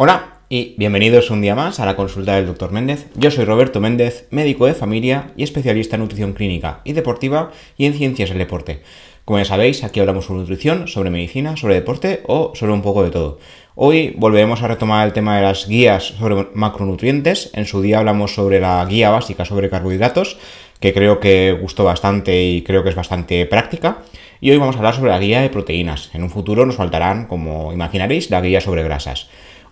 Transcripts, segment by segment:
Hola y bienvenidos un día más a la consulta del Dr. Méndez. Yo soy Roberto Méndez, médico de familia y especialista en nutrición clínica y deportiva y en ciencias del deporte. Como ya sabéis, aquí hablamos sobre nutrición, sobre medicina, sobre deporte o sobre un poco de todo. Hoy volveremos a retomar el tema de las guías sobre macronutrientes. En su día hablamos sobre la guía básica sobre carbohidratos, que creo que gustó bastante y creo que es bastante práctica. Y hoy vamos a hablar sobre la guía de proteínas. En un futuro nos faltarán, como imaginaréis, la guía sobre grasas.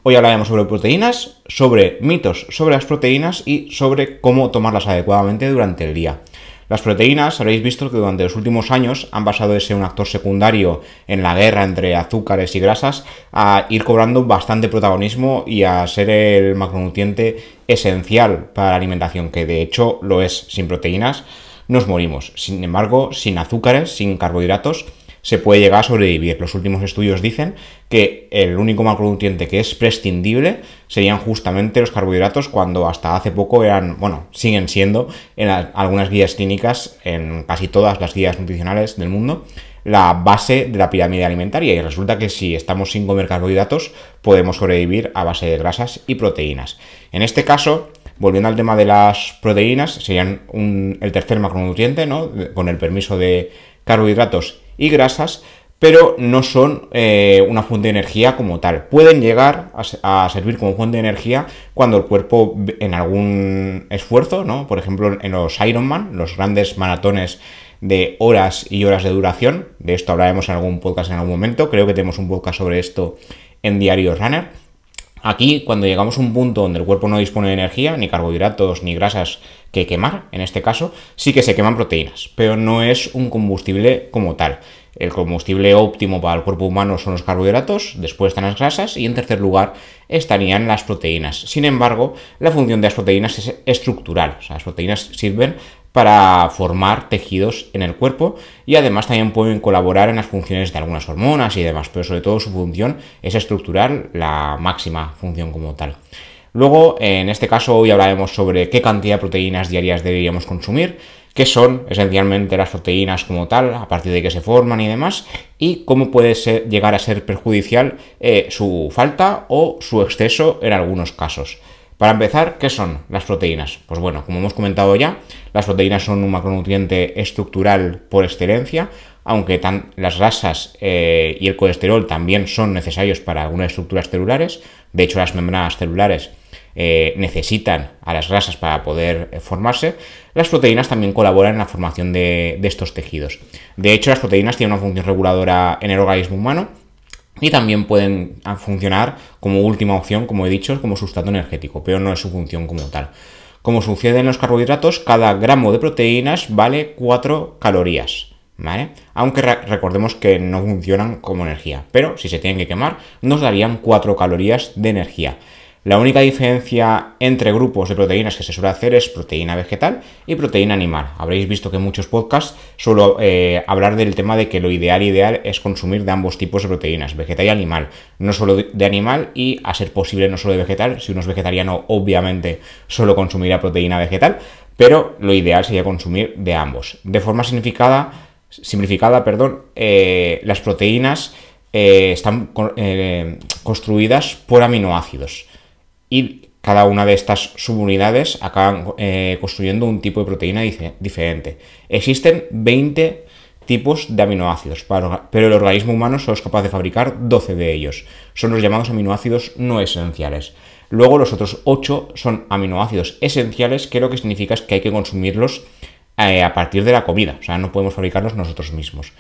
Hoy hablaremos sobre proteínas, sobre mitos sobre las proteínas y sobre cómo tomarlas adecuadamente durante el día. Las proteínas, habréis visto que durante los últimos años han pasado de ser un actor secundario en la guerra entre azúcares y grasas a ir cobrando bastante protagonismo y a ser el macronutriente esencial para la alimentación, que de hecho lo es. Sin proteínas nos morimos. Sin embargo, sin azúcares, sin carbohidratos, se puede llegar a sobrevivir. Los últimos estudios dicen que el único macronutriente que es prescindible serían justamente los carbohidratos cuando hasta hace poco eran, bueno, siguen siendo en algunas guías clínicas, en casi todas las guías nutricionales del mundo, la base de la pirámide alimentaria y resulta que si estamos sin comer carbohidratos podemos sobrevivir a base de grasas y proteínas. En este caso, volviendo al tema de las proteínas, serían el tercer macronutriente, ¿no? Con el permiso de carbohidratos y grasas, pero no son eh, una fuente de energía como tal. Pueden llegar a, servir como fuente de energía cuando el cuerpo en algún esfuerzo, ¿no? Por ejemplo, en los Ironman, los grandes maratones de horas y horas de duración. De esto hablaremos en algún podcast en algún momento. Creo que tenemos un podcast sobre esto en Diario Runner. Aquí, cuando llegamos a un punto donde el cuerpo no dispone de energía, ni carbohidratos, ni grasas que quemar, en este caso, sí que se queman proteínas, pero no es un combustible como tal. El combustible óptimo para el cuerpo humano son los carbohidratos, después están las grasas y en tercer lugar estarían las proteínas. Sin embargo, la función de las proteínas es estructural. O sea, las proteínas sirven para formar tejidos en el cuerpo y además también pueden colaborar en las funciones de algunas hormonas y demás, pero sobre todo su función es estructural, la máxima función como tal. Luego, en este caso, hoy hablaremos sobre qué cantidad de proteínas diarias deberíamos consumir, qué son esencialmente las proteínas como tal, a partir de qué se forman y demás, y cómo puede llegar a ser perjudicial eh, su falta o su exceso en algunos casos. Para empezar, ¿qué son las proteínas? Pues bueno, como hemos comentado ya, las proteínas son un macronutriente estructural por excelencia, aunque las grasas eh, y el colesterol también son necesarios para algunas estructuras celulares. De hecho, las membranas celulares eh, necesitan a las grasas para poder eh, formarse. Las proteínas también colaboran en la formación de estos tejidos. De hecho, las proteínas tienen una función reguladora en el organismo humano y también pueden funcionar como última opción, como he dicho, como sustrato energético, pero no es su función como tal. Como sucede en los carbohidratos, cada gramo de proteínas vale 4 calorías. ¿Vale? Aunque recordemos que no funcionan como energía, pero si se tienen que quemar, nos darían 4 calorías de energía. La única diferencia entre grupos de proteínas que se suele hacer es proteína vegetal y proteína animal. Habréis visto que en muchos podcasts suelo eh, hablar del tema de que lo ideal ideal es consumir de ambos tipos de proteínas, vegetal y animal. No solo de animal y a ser posible no solo de vegetal. Si uno es vegetariano, obviamente solo consumirá proteína vegetal, pero lo ideal sería consumir de ambos. De forma simplificada, simplificada perdón, eh, las proteínas eh, están construidas por aminoácidos y cada una de estas subunidades acaban eh, construyendo un tipo de proteína diferente. Existen 20 tipos de aminoácidos, pero el organismo humano solo es capaz de fabricar 12 de ellos. Son los llamados aminoácidos no esenciales. Luego los otros 8 son aminoácidos esenciales, que lo que significa es que hay que consumirlos eh, a partir de la comida, o sea, no podemos fabricarlos nosotros mismos.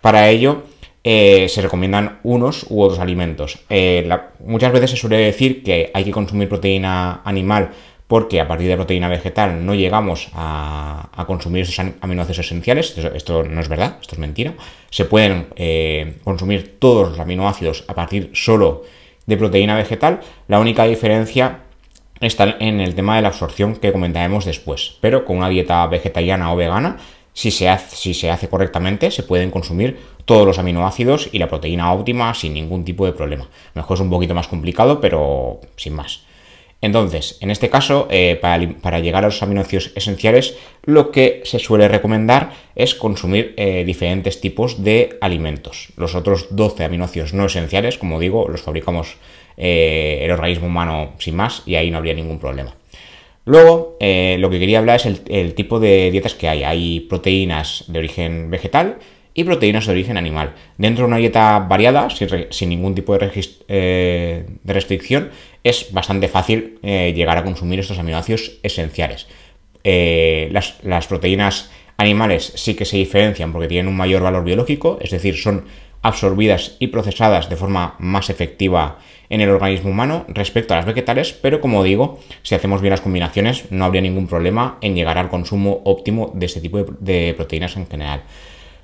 Para ello, eh, se recomiendan unos u otros alimentos. Eh, muchas veces se suele decir que hay que consumir proteína animal porque a partir de proteína vegetal no llegamos a, consumir esos aminoácidos esenciales. Esto, no es verdad, esto es mentira. Se pueden eh, consumir todos los aminoácidos a partir solo de proteína vegetal. La única diferencia está en el tema de la absorción que comentaremos después. Pero con una dieta vegetariana o vegana si se, hace, correctamente, se pueden consumir todos los aminoácidos y la proteína óptima sin ningún tipo de problema. Mejor es un poquito más complicado, pero sin más. Entonces, en este caso, eh, para, llegar a los aminoácidos esenciales, lo que se suele recomendar es consumir eh, diferentes tipos de alimentos. Los otros 12 aminoácidos no esenciales, como digo, los fabricamos eh, el organismo humano sin más y ahí no habría ningún problema. Luego, eh, lo que quería hablar es el, tipo de dietas que hay. Hay proteínas de origen vegetal y proteínas de origen animal. Dentro de una dieta variada, sin, ningún tipo de, eh, de, restricción, es bastante fácil llegar a consumir estos aminoácidos esenciales. Las proteínas animales sí que se diferencian porque tienen un mayor valor biológico, es decir, son absorbidas y procesadas de forma más efectiva en el organismo humano respecto a las vegetales, pero como digo, si hacemos bien las combinaciones no habría ningún problema en llegar al consumo óptimo de este tipo de, proteínas en general.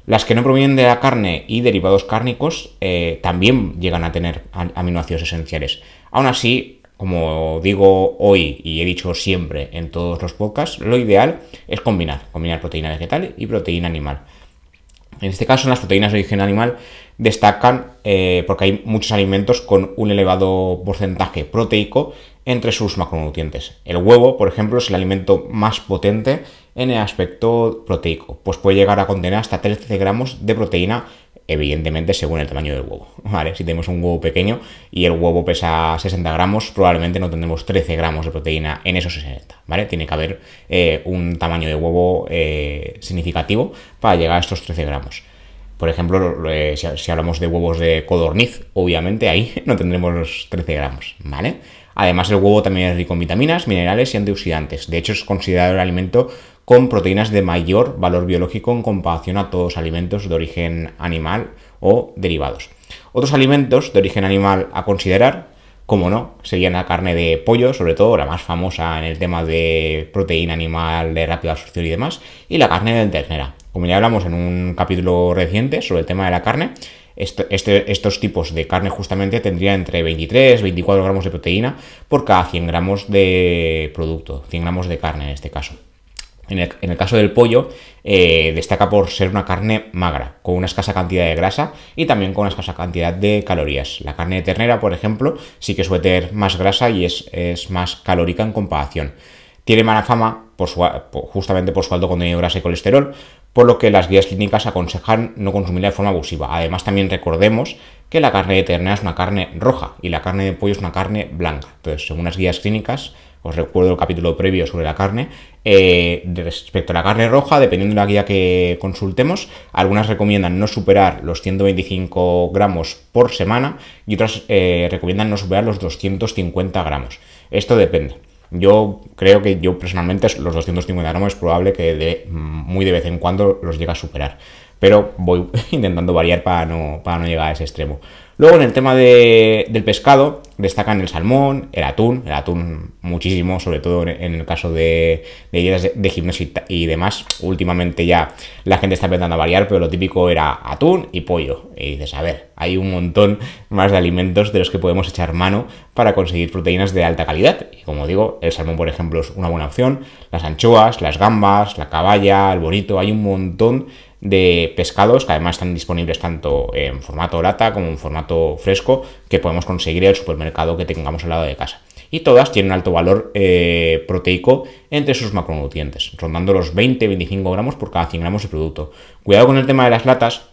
Las que no provienen de la carne y derivados cárnicos eh, también llegan a tener aminoácidos esenciales. Aún así, como digo hoy y he dicho siempre en todos los podcasts, lo ideal es combinar, combinar proteína vegetal y proteína animal. En este caso, las proteínas de origen animal destacan eh, porque hay muchos alimentos con un elevado porcentaje proteico entre sus macronutrientes. El huevo, por ejemplo, es el alimento más potente en el aspecto proteico, pues puede llegar a contener hasta 13 gramos de proteína evidentemente según el tamaño del huevo. Si tenemos un huevo pequeño y el huevo pesa 60 gramos, probablemente no tendremos 13 gramos de proteína en esos 60. ¿vale? Tiene que haber eh, un tamaño de huevo eh, significativo para llegar a estos 13 gramos. Por ejemplo, eh, si, hablamos de huevos de codorniz, obviamente ahí no tendremos los 13 gramos. ¿vale? Además, el huevo también es rico en vitaminas, minerales y antioxidantes. De hecho, es considerado el alimento con proteínas de mayor valor biológico en comparación a todos los alimentos de origen animal o derivados. Otros alimentos de origen animal a considerar, como no, serían la carne de pollo, sobre todo la más famosa en el tema de proteína animal de rápida absorción y demás, y la carne de ternera. Como ya hablamos en un capítulo reciente sobre el tema de la carne, este, estos tipos de carne justamente tendrían entre 23 y 24 gramos de proteína por cada 100 gramos de producto, 100 gramos de carne en este caso. En el, caso del pollo, eh, destaca por ser una carne magra, con una escasa cantidad de grasa y también con una escasa cantidad de calorías. La carne de ternera, por ejemplo, sí que suele tener más grasa y es, más calórica en comparación. Tiene mala fama por justamente por su alto contenido de grasa y colesterol, por lo que las guías clínicas aconsejan no consumirla de forma abusiva. Además, también recordemos que la carne de ternera es una carne roja y la carne de pollo es una carne blanca. Entonces, según las guías clínicas, os recuerdo el capítulo previo sobre la carne. Eh, respecto a la carne roja, dependiendo de la guía que consultemos, algunas recomiendan no superar los 125 gramos por semana y otras eh, recomiendan no superar los 250 gramos. Esto depende. Yo creo que yo personalmente los 250 gramos es probable que muy de vez en cuando los llegue a superar. Pero voy intentando variar para no, para no llegar a ese extremo. Luego en el tema del pescado destacan el salmón, el atún, el atún muchísimo, sobre todo en el caso de, de de, gimnasio y demás. Últimamente ya la gente está empezando a variar, pero lo típico era atún y pollo. Y dices, a ver, hay un montón más de alimentos de los que podemos echar mano para conseguir proteínas de alta calidad. Y como digo, el salmón, por ejemplo, es una buena opción. Las anchoas, las gambas, la caballa, el bonito, hay un montón de pescados que además están disponibles tanto en formato lata como en formato fresco que podemos conseguir en el supermercado que tengamos al lado de casa. Y todas tienen alto valor eh, proteico entre sus macronutrientes, rondando los 20-25 gramos por cada 100 gramos de producto. Cuidado con el tema de las latas,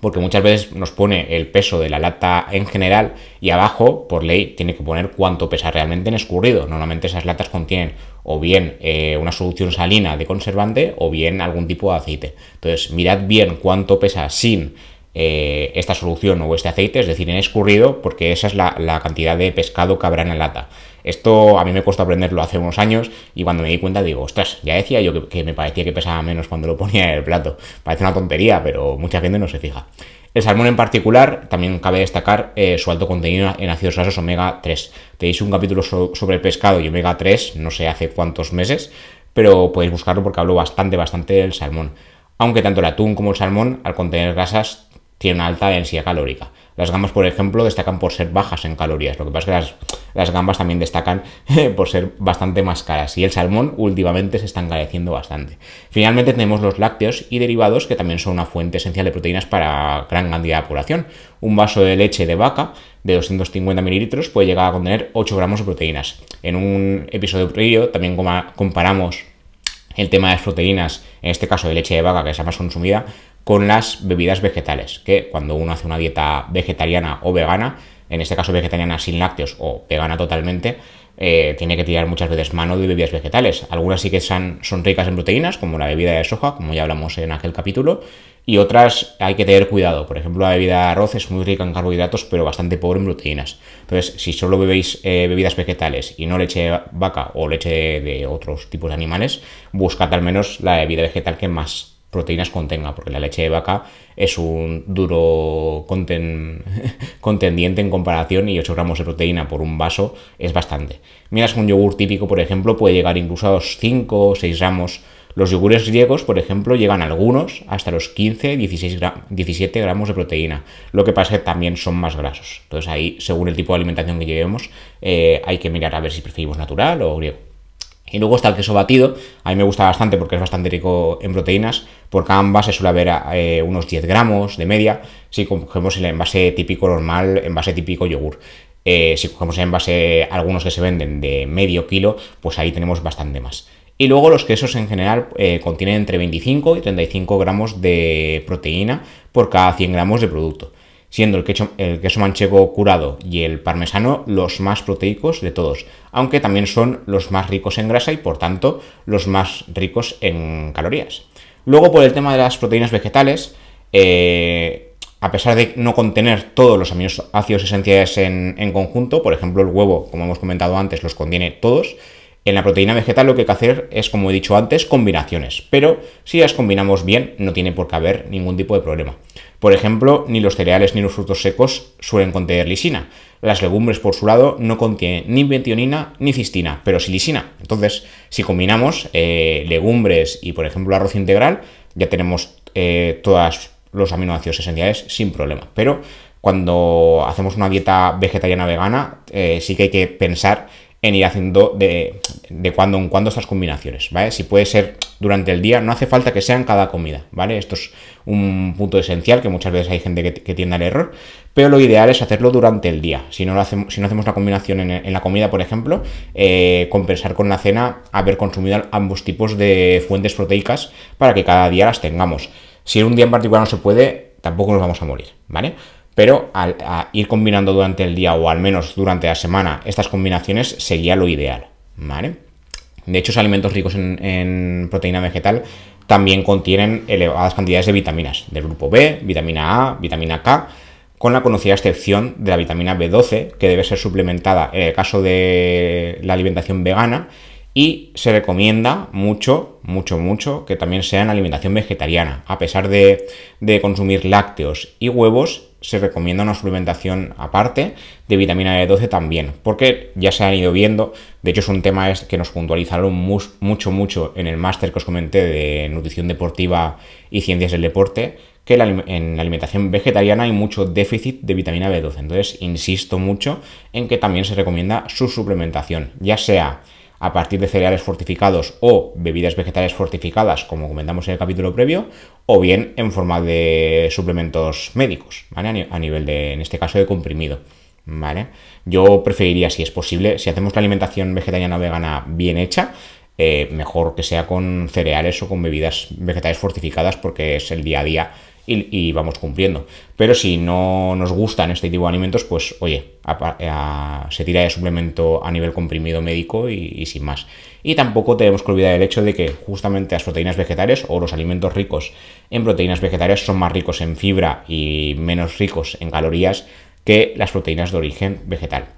porque muchas veces nos pone el peso de la lata en general y abajo, por ley, tiene que poner cuánto pesa realmente en escurrido. Normalmente esas latas contienen o bien eh, una solución salina de conservante o bien algún tipo de aceite. Entonces, mirad bien cuánto pesa sin eh, esta solución o este aceite, es decir, en escurrido, porque esa es la, cantidad de pescado que habrá en la lata. Esto a mí me costó aprenderlo hace unos años y cuando me di cuenta digo, ostras, ya decía yo que, me parecía que pesaba menos cuando lo ponía en el plato. Parece una tontería, pero mucha gente no se fija. El salmón en particular, también cabe destacar eh, su alto contenido en ácidos grasos omega 3. Tenéis un capítulo sobre el pescado y omega 3, no sé hace cuántos meses, pero podéis buscarlo porque hablo bastante, bastante del salmón. Aunque tanto el atún como el salmón, al contener grasas, tiene una alta densidad calórica. Las gambas, por ejemplo, destacan por ser bajas en calorías. Lo que pasa es que las, gambas también destacan por ser bastante más caras. Y el salmón últimamente se está encareciendo bastante. Finalmente tenemos los lácteos y derivados, que también son una fuente esencial de proteínas para gran cantidad de población. Un vaso de leche de vaca de 250 mililitros puede llegar a contener 8 gramos de proteínas. En un episodio previo también comparamos el tema de las proteínas, en este caso de leche de vaca, que es la más consumida, con las bebidas vegetales, que cuando uno hace una dieta vegetariana o vegana, en este caso vegetariana sin lácteos o vegana totalmente, eh, tiene que tirar muchas veces mano de bebidas vegetales. Algunas sí que son, son ricas en proteínas, como la bebida de soja, como ya hablamos en aquel capítulo, y otras hay que tener cuidado. Por ejemplo, la bebida de arroz es muy rica en carbohidratos, pero bastante pobre en proteínas. Entonces, si solo bebéis eh, bebidas vegetales y no leche de vaca o leche de otros tipos de animales, buscad al menos la bebida vegetal que más proteínas contenga, porque la leche de vaca es un duro contendiente en comparación y 8 gramos de proteína por un vaso es bastante. Miras un yogur típico, por ejemplo, puede llegar incluso a los 5 o 6 gramos. Los yogures griegos, por ejemplo, llegan algunos hasta los 15, 16 17 gramos de proteína. Lo que pasa es que también son más grasos. Entonces ahí, según el tipo de alimentación que llevemos, eh, hay que mirar a ver si preferimos natural o griego. Y luego está el queso batido, a mí me gusta bastante porque es bastante rico en proteínas, por cada envase suele haber eh, unos 10 gramos de media, si cogemos el envase típico normal, envase típico yogur. Eh, si cogemos el envase algunos que se venden de medio kilo, pues ahí tenemos bastante más. Y luego los quesos en general eh, contienen entre 25 y 35 gramos de proteína por cada 100 gramos de producto siendo el queso, el queso manchego curado y el parmesano los más proteicos de todos, aunque también son los más ricos en grasa y por tanto los más ricos en calorías. Luego por el tema de las proteínas vegetales, eh, a pesar de no contener todos los aminoácidos esenciales en, en conjunto, por ejemplo el huevo, como hemos comentado antes, los contiene todos, en la proteína vegetal lo que hay que hacer es, como he dicho antes, combinaciones, pero si las combinamos bien no tiene por qué haber ningún tipo de problema. Por ejemplo, ni los cereales ni los frutos secos suelen contener lisina. Las legumbres, por su lado, no contienen ni metionina ni cistina, pero sí lisina. Entonces, si combinamos eh, legumbres y, por ejemplo, arroz integral, ya tenemos eh, todos los aminoácidos esenciales sin problema. Pero cuando hacemos una dieta vegetariana vegana, eh, sí que hay que pensar en ir haciendo de, de cuando en cuando estas combinaciones, ¿vale? Si puede ser durante el día, no hace falta que sean cada comida, ¿vale? Esto es un punto esencial que muchas veces hay gente que, tiende al error, pero lo ideal es hacerlo durante el día. Si no, lo hacemos, si no hacemos la combinación en, la comida, por ejemplo, eh, compensar con la cena haber consumido ambos tipos de fuentes proteicas para que cada día las tengamos. Si en un día en particular no se puede, tampoco nos vamos a morir, ¿vale? Pero al ir combinando durante el día o al menos durante la semana estas combinaciones sería lo ideal, ¿vale? De hecho, los alimentos ricos en, proteína vegetal también contienen elevadas cantidades de vitaminas del grupo B, vitamina A, vitamina K, con la conocida excepción de la vitamina B12, que debe ser suplementada en el caso de la alimentación vegana y se recomienda mucho, mucho, mucho que también sea en alimentación vegetariana. A pesar de, consumir lácteos y huevos, se recomienda una suplementación aparte de vitamina B12 también, porque ya se han ido viendo, de hecho es un tema que nos puntualizaron mucho, mucho en el máster que os comenté de nutrición deportiva y ciencias del deporte, que en la alimentación vegetariana hay mucho déficit de vitamina B12. Entonces, insisto mucho en que también se recomienda su suplementación, ya sea a partir de cereales fortificados o bebidas vegetales fortificadas, como comentamos en el capítulo previo, o bien en forma de suplementos médicos, ¿vale? A nivel de, en este caso, de comprimido. ¿Vale? Yo preferiría, si es posible, si hacemos la alimentación vegetariana vegana bien hecha, eh, mejor que sea con cereales o con bebidas vegetales fortificadas porque es el día a día y, vamos cumpliendo. Pero si no nos gustan este tipo de alimentos, pues oye, se tira de suplemento a nivel comprimido médico y, sin más. Y tampoco tenemos que olvidar el hecho de que justamente las proteínas vegetales o los alimentos ricos en proteínas vegetales son más ricos en fibra y menos ricos en calorías que las proteínas de origen vegetal.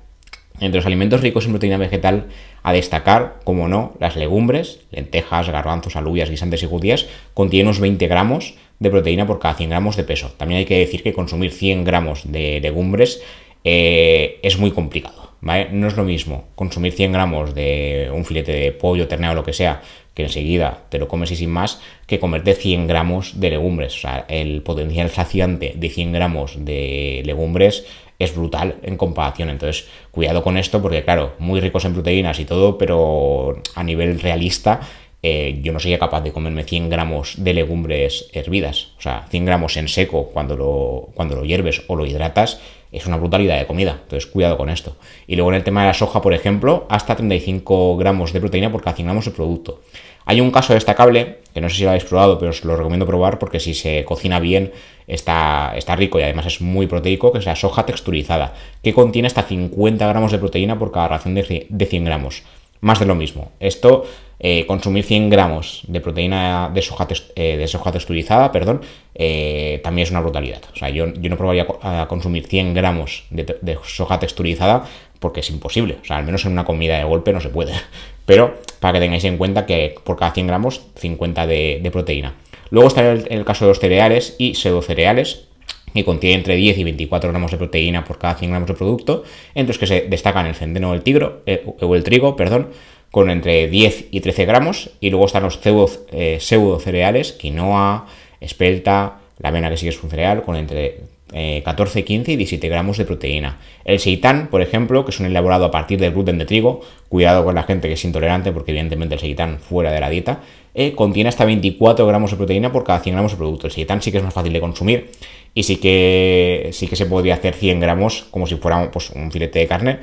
Entre los alimentos ricos en proteína vegetal, a destacar, como no, las legumbres, lentejas, garbanzos, alubias, guisantes y judías, contienen unos 20 gramos de proteína por cada 100 gramos de peso. También hay que decir que consumir 100 gramos de legumbres eh, es muy complicado. No es lo mismo consumir 100 gramos de un filete de pollo, ternero o lo que sea, que enseguida te lo comes y sin más, que comerte 100 gramos de legumbres. O sea, el potencial saciante de 100 gramos de legumbres es brutal en comparación. Entonces, cuidado con esto, porque claro, muy ricos en proteínas y todo, pero a nivel realista eh, yo no sería capaz de comerme 100 gramos de legumbres hervidas. O sea, 100 gramos en seco cuando lo, cuando lo hierves o lo hidratas es una brutalidad de comida. Entonces, cuidado con esto. Y luego en el tema de la soja, por ejemplo, hasta 35 gramos de proteína por cada 100 gramos de producto. Hay un caso destacable, que no sé si lo habéis probado, pero os lo recomiendo probar porque si se cocina bien está, está rico y además es muy proteico, que es la soja texturizada, que contiene hasta 50 gramos de proteína por cada ración de 100 gramos. Más de lo mismo. Esto, eh, consumir 100 gramos de proteína de soja, eh, de soja texturizada, perdón, eh, también es una brutalidad. O sea, yo, no probaría a consumir 100 gramos de soja texturizada porque es imposible. O sea, al menos en una comida de golpe no se puede. Pero para que tengáis en cuenta que por cada 100 gramos, 50 de, proteína. Luego está el, caso de los cereales y pseudocereales, que contienen entre 10 y 24 gramos de proteína por cada 100 gramos de producto, entre los que se destacan el centeno o el, tigro, eh, o el trigo, perdón, con entre 10 y 13 gramos, y luego están los pseudo, eh, cereales, quinoa, espelta, la avena que sigue es un cereal, con entre 14, eh, 15 y 17 gramos de proteína. El seitán, por ejemplo, que es un elaborado a partir del gluten de trigo, cuidado con la gente que es intolerante porque evidentemente el seitán fuera de la dieta, contiene hasta 24 gramos de proteína por cada 100 gramos de producto. El seitán sí que es más fácil de consumir y sí que, sí que se podría hacer 100 gramos como si fuera pues, un filete de carne,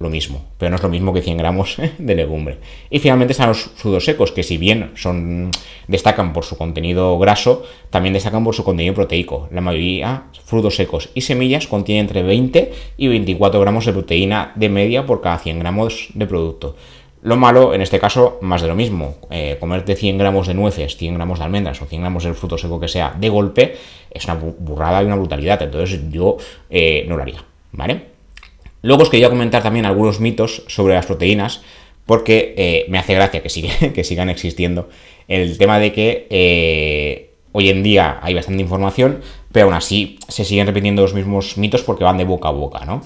lo mismo, pero no es lo mismo que 100 gramos de legumbre. Y finalmente están los frutos secos, que si bien son, destacan por su contenido graso, también destacan por su contenido proteico. La mayoría, frutos secos y semillas, contienen entre 20 y 24 gramos de proteína de media por cada 100 gramos de producto. Lo malo, en este caso, más de lo mismo. Eh, comerte 100 gramos de nueces, 100 gramos de almendras o 100 gramos del fruto seco que sea de golpe es una burrada y una brutalidad. Entonces yo eh, no lo haría, ¿vale? Luego os quería comentar también algunos mitos sobre las proteínas, porque eh, me hace gracia que, que sigan existiendo. El tema de que eh, hoy en día hay bastante información, pero aún así se siguen repitiendo los mismos mitos porque van de boca a boca, ¿no?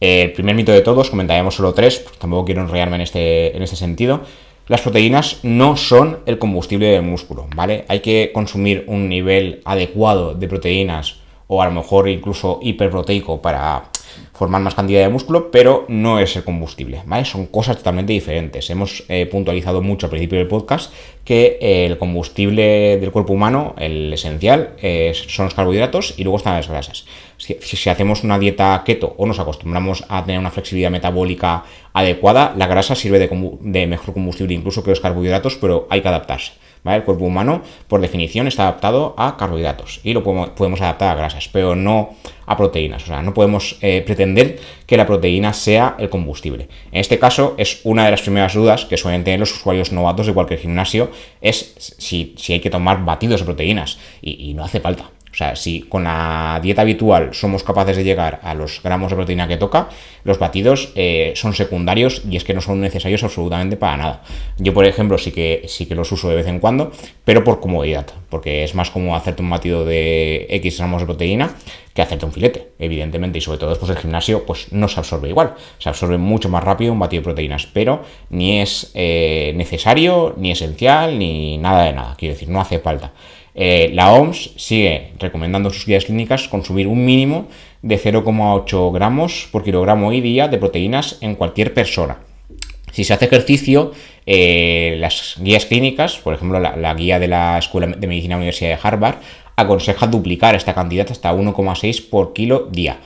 El primer mito de todos, comentaremos solo tres, tampoco quiero enrollarme en este, en este sentido. Las proteínas no son el combustible del músculo, ¿vale? Hay que consumir un nivel adecuado de proteínas o a lo mejor incluso hiperproteico para formar más cantidad de músculo, pero no es el combustible, ¿vale? Son cosas totalmente diferentes. Hemos eh, puntualizado mucho al principio del podcast que eh, el combustible del cuerpo humano, el esencial, eh, son los carbohidratos y luego están las grasas. Si, hacemos una dieta keto o nos acostumbramos a tener una flexibilidad metabólica adecuada, la grasa sirve de mejor combustible incluso que los carbohidratos, pero hay que adaptarse. El cuerpo humano, por definición, está adaptado a carbohidratos y lo podemos, adaptar a grasas, pero no a proteínas. O sea, no podemos eh, pretender que la proteína sea el combustible. En este caso, es una de las primeras dudas que suelen tener los usuarios novatos de cualquier gimnasio, es si, hay que tomar batidos de proteínas. y no hace falta. O sea, si con la dieta habitual somos capaces de llegar a los gramos de proteína que toca, los batidos eh, son secundarios y es que no son necesarios absolutamente para nada. Yo, por ejemplo, sí que, sí que los uso de vez en cuando, pero por comodidad, porque es más cómodo hacerte un batido de X gramos de proteína que hacerte un filete, evidentemente, y sobre todo después del gimnasio, pues no se absorbe igual. Se absorbe mucho más rápido un batido de proteínas, pero ni es eh, necesario, ni esencial, ni nada de nada. Quiero decir, no hace falta. Eh, la OMS sigue recomendando sus guías clínicas consumir un mínimo de 0,8 gramos por kilogramo y día de proteínas en cualquier persona. Si se hace ejercicio, eh, las guías clínicas, por ejemplo la, guía de la Escuela de Medicina Universidad de Harvard, aconseja duplicar esta cantidad hasta 1,6 por kilo día.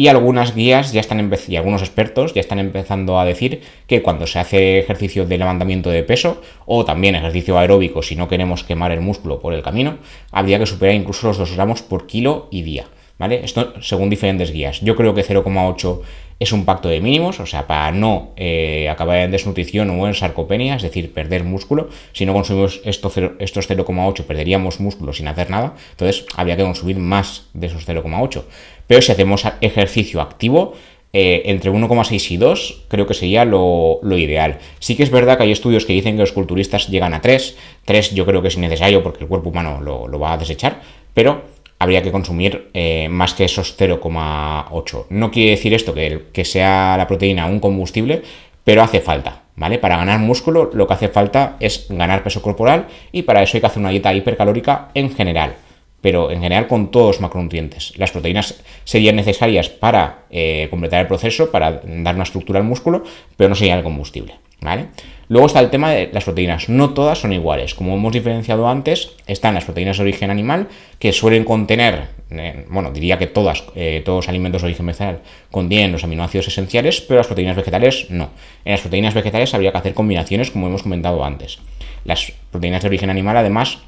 Y algunas guías ya están y algunos expertos ya están empezando a decir que cuando se hace ejercicio de levantamiento de peso o también ejercicio aeróbico si no queremos quemar el músculo por el camino, habría que superar incluso los 2 gramos por kilo y día. ¿Vale? Esto según diferentes guías. Yo creo que 0,8 es un pacto de mínimos, o sea, para no eh, acabar en desnutrición o en sarcopenia, es decir, perder músculo. Si no consumimos estos 0,8, perderíamos músculo sin hacer nada. Entonces, habría que consumir más de esos 0,8. Pero si hacemos ejercicio activo, eh, entre 1,6 y 2 creo que sería lo, ideal. Sí que es verdad que hay estudios que dicen que los culturistas llegan a 3. 3 yo creo que es innecesario porque el cuerpo humano lo, va a desechar, pero habría que consumir eh, más que esos 0,8. No quiere decir esto que, que sea la proteína un combustible, pero hace falta, ¿vale? Para ganar músculo lo que hace falta es ganar peso corporal y para eso hay que hacer una dieta hipercalórica en general pero en general con todos los macronutrientes. Las proteínas serían necesarias para eh, completar el proceso, para dar una estructura al músculo, pero no serían el combustible. ¿vale? Luego está el tema de las proteínas. No todas son iguales. Como hemos diferenciado antes, están las proteínas de origen animal, que suelen contener eh, bueno, diría que todas, eh, todos los alimentos de origen vegetal contienen los aminoácidos esenciales, pero las proteínas vegetales no. En las proteínas vegetales habría que hacer combinaciones, como hemos comentado antes. Las proteínas de origen animal, además,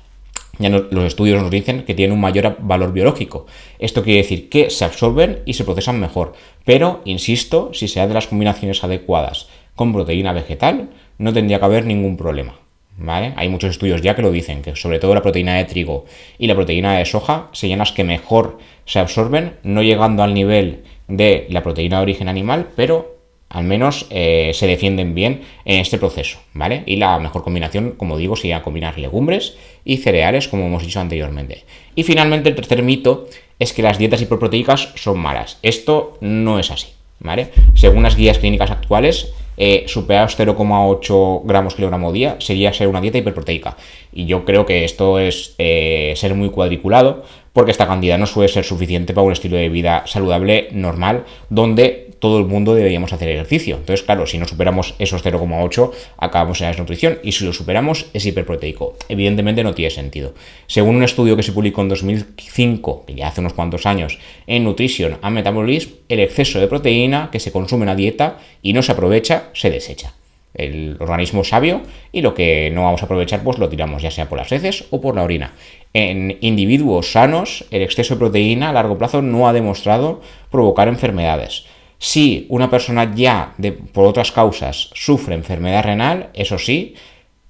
ya los estudios nos dicen que tienen un mayor valor biológico. Esto quiere decir que se absorben y se procesan mejor. Pero, insisto, si se hacen las combinaciones adecuadas con proteína vegetal, no tendría que haber ningún problema. ¿Vale? Hay muchos estudios ya que lo dicen, que sobre todo la proteína de trigo y la proteína de soja serían las que mejor se absorben, no llegando al nivel de la proteína de origen animal, pero al menos eh, se defienden bien en este proceso, ¿vale? Y la mejor combinación, como digo, sería combinar legumbres y cereales, como hemos dicho anteriormente. Y finalmente, el tercer mito es que las dietas hiperproteicas son malas. Esto no es así, ¿vale? Según las guías clínicas actuales, eh, superados 0,8 gramos kilogramo día sería ser una dieta hiperproteica. Y yo creo que esto es eh, ser muy cuadriculado, porque esta cantidad no suele ser suficiente para un estilo de vida saludable normal, donde todo el mundo deberíamos hacer ejercicio. Entonces, claro, si no superamos esos 0,8, acabamos en la desnutrición. Y si lo superamos, es hiperproteico. Evidentemente no tiene sentido. Según un estudio que se publicó en 2005, que ya hace unos cuantos años, en Nutrition and Metabolism, el exceso de proteína que se consume en la dieta y no se aprovecha, se desecha el organismo sabio y lo que no vamos a aprovechar pues lo tiramos ya sea por las heces o por la orina. En individuos sanos el exceso de proteína a largo plazo no ha demostrado provocar enfermedades. Si una persona ya por otras causas sufre enfermedad renal, eso sí,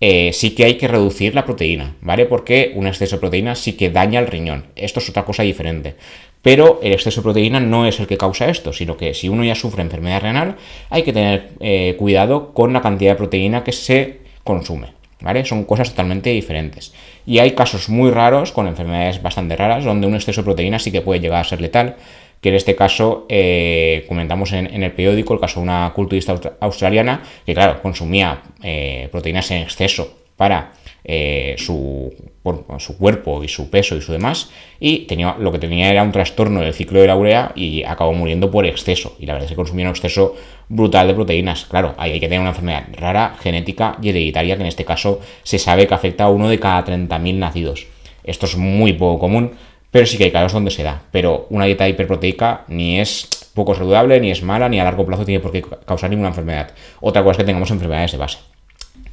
eh, sí que hay que reducir la proteína, ¿vale? Porque un exceso de proteína sí que daña el riñón. Esto es otra cosa diferente. Pero el exceso de proteína no es el que causa esto, sino que si uno ya sufre enfermedad renal, hay que tener eh, cuidado con la cantidad de proteína que se consume. ¿Vale? Son cosas totalmente diferentes. Y hay casos muy raros, con enfermedades bastante raras, donde un exceso de proteína sí que puede llegar a ser letal, que en este caso eh, comentamos en, el periódico el caso de una culturista australiana que, claro, consumía eh, proteínas en exceso para su, su, cuerpo y su peso y su demás, y tenía, lo que tenía era un trastorno del ciclo de la urea y acabó muriendo por exceso. Y la verdad es que consumía un exceso brutal de proteínas. Claro, ahí hay que tener una enfermedad rara, genética y hereditaria, que en este caso se sabe que afecta a uno de cada 30.000 nacidos. Esto es muy poco común pero sí que hay casos donde se da. Pero una dieta hiperproteica ni es poco saludable, ni es mala, ni a largo plazo tiene por qué causar ninguna enfermedad. Otra cosa es que tengamos enfermedades de base.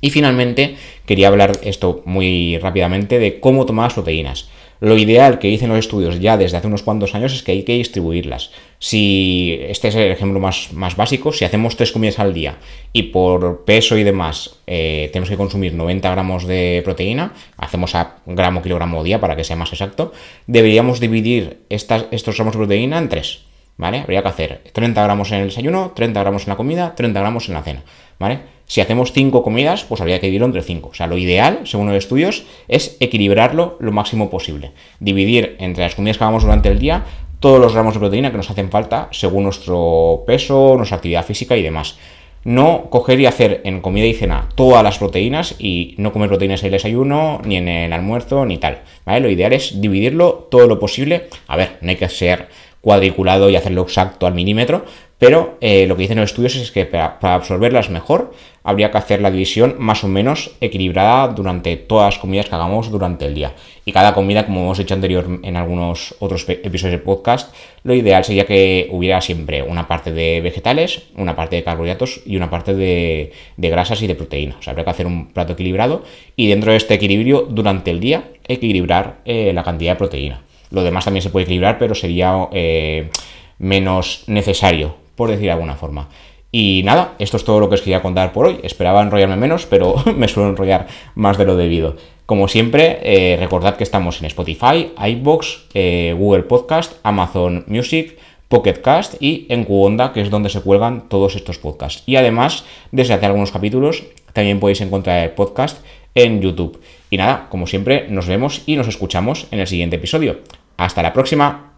Y finalmente, quería hablar esto muy rápidamente de cómo tomar las proteínas. Lo ideal que dicen los estudios ya desde hace unos cuantos años es que hay que distribuirlas. Si este es el ejemplo más, más básico, si hacemos tres comidas al día y por peso y demás eh, tenemos que consumir 90 gramos de proteína, hacemos a gramo kilogramo día para que sea más exacto, deberíamos dividir estas, estos gramos de proteína en tres. ¿Vale? Habría que hacer 30 gramos en el desayuno, 30 gramos en la comida, 30 gramos en la cena. ¿Vale? Si hacemos 5 comidas, pues habría que dividirlo entre 5. O sea, lo ideal, según los estudios, es equilibrarlo lo máximo posible. Dividir entre las comidas que hagamos durante el día todos los gramos de proteína que nos hacen falta según nuestro peso, nuestra actividad física y demás. No coger y hacer en comida y cena todas las proteínas y no comer proteínas en el desayuno, ni en el almuerzo, ni tal. ¿vale? Lo ideal es dividirlo todo lo posible. A ver, no hay que ser cuadriculado y hacerlo exacto al milímetro, pero eh, lo que dicen los estudios es que para, absorberlas mejor habría que hacer la división más o menos equilibrada durante todas las comidas que hagamos durante el día. Y cada comida, como hemos hecho anterior en algunos otros episodios del podcast, lo ideal sería que hubiera siempre una parte de vegetales, una parte de carbohidratos y una parte de, grasas y de proteínas. O sea, habría que hacer un plato equilibrado y dentro de este equilibrio durante el día equilibrar eh, la cantidad de proteína. Lo demás también se puede equilibrar, pero sería eh, menos necesario, por decir de alguna forma. Y nada, esto es todo lo que os quería contar por hoy. Esperaba enrollarme menos, pero me suelo enrollar más de lo debido. Como siempre, eh, recordad que estamos en Spotify, iBox, eh, Google Podcast, Amazon Music, Pocket Cast y en Qonda, que es donde se cuelgan todos estos podcasts. Y además, desde hace algunos capítulos, también podéis encontrar el podcast en YouTube. Y nada, como siempre, nos vemos y nos escuchamos en el siguiente episodio. Hasta la próxima.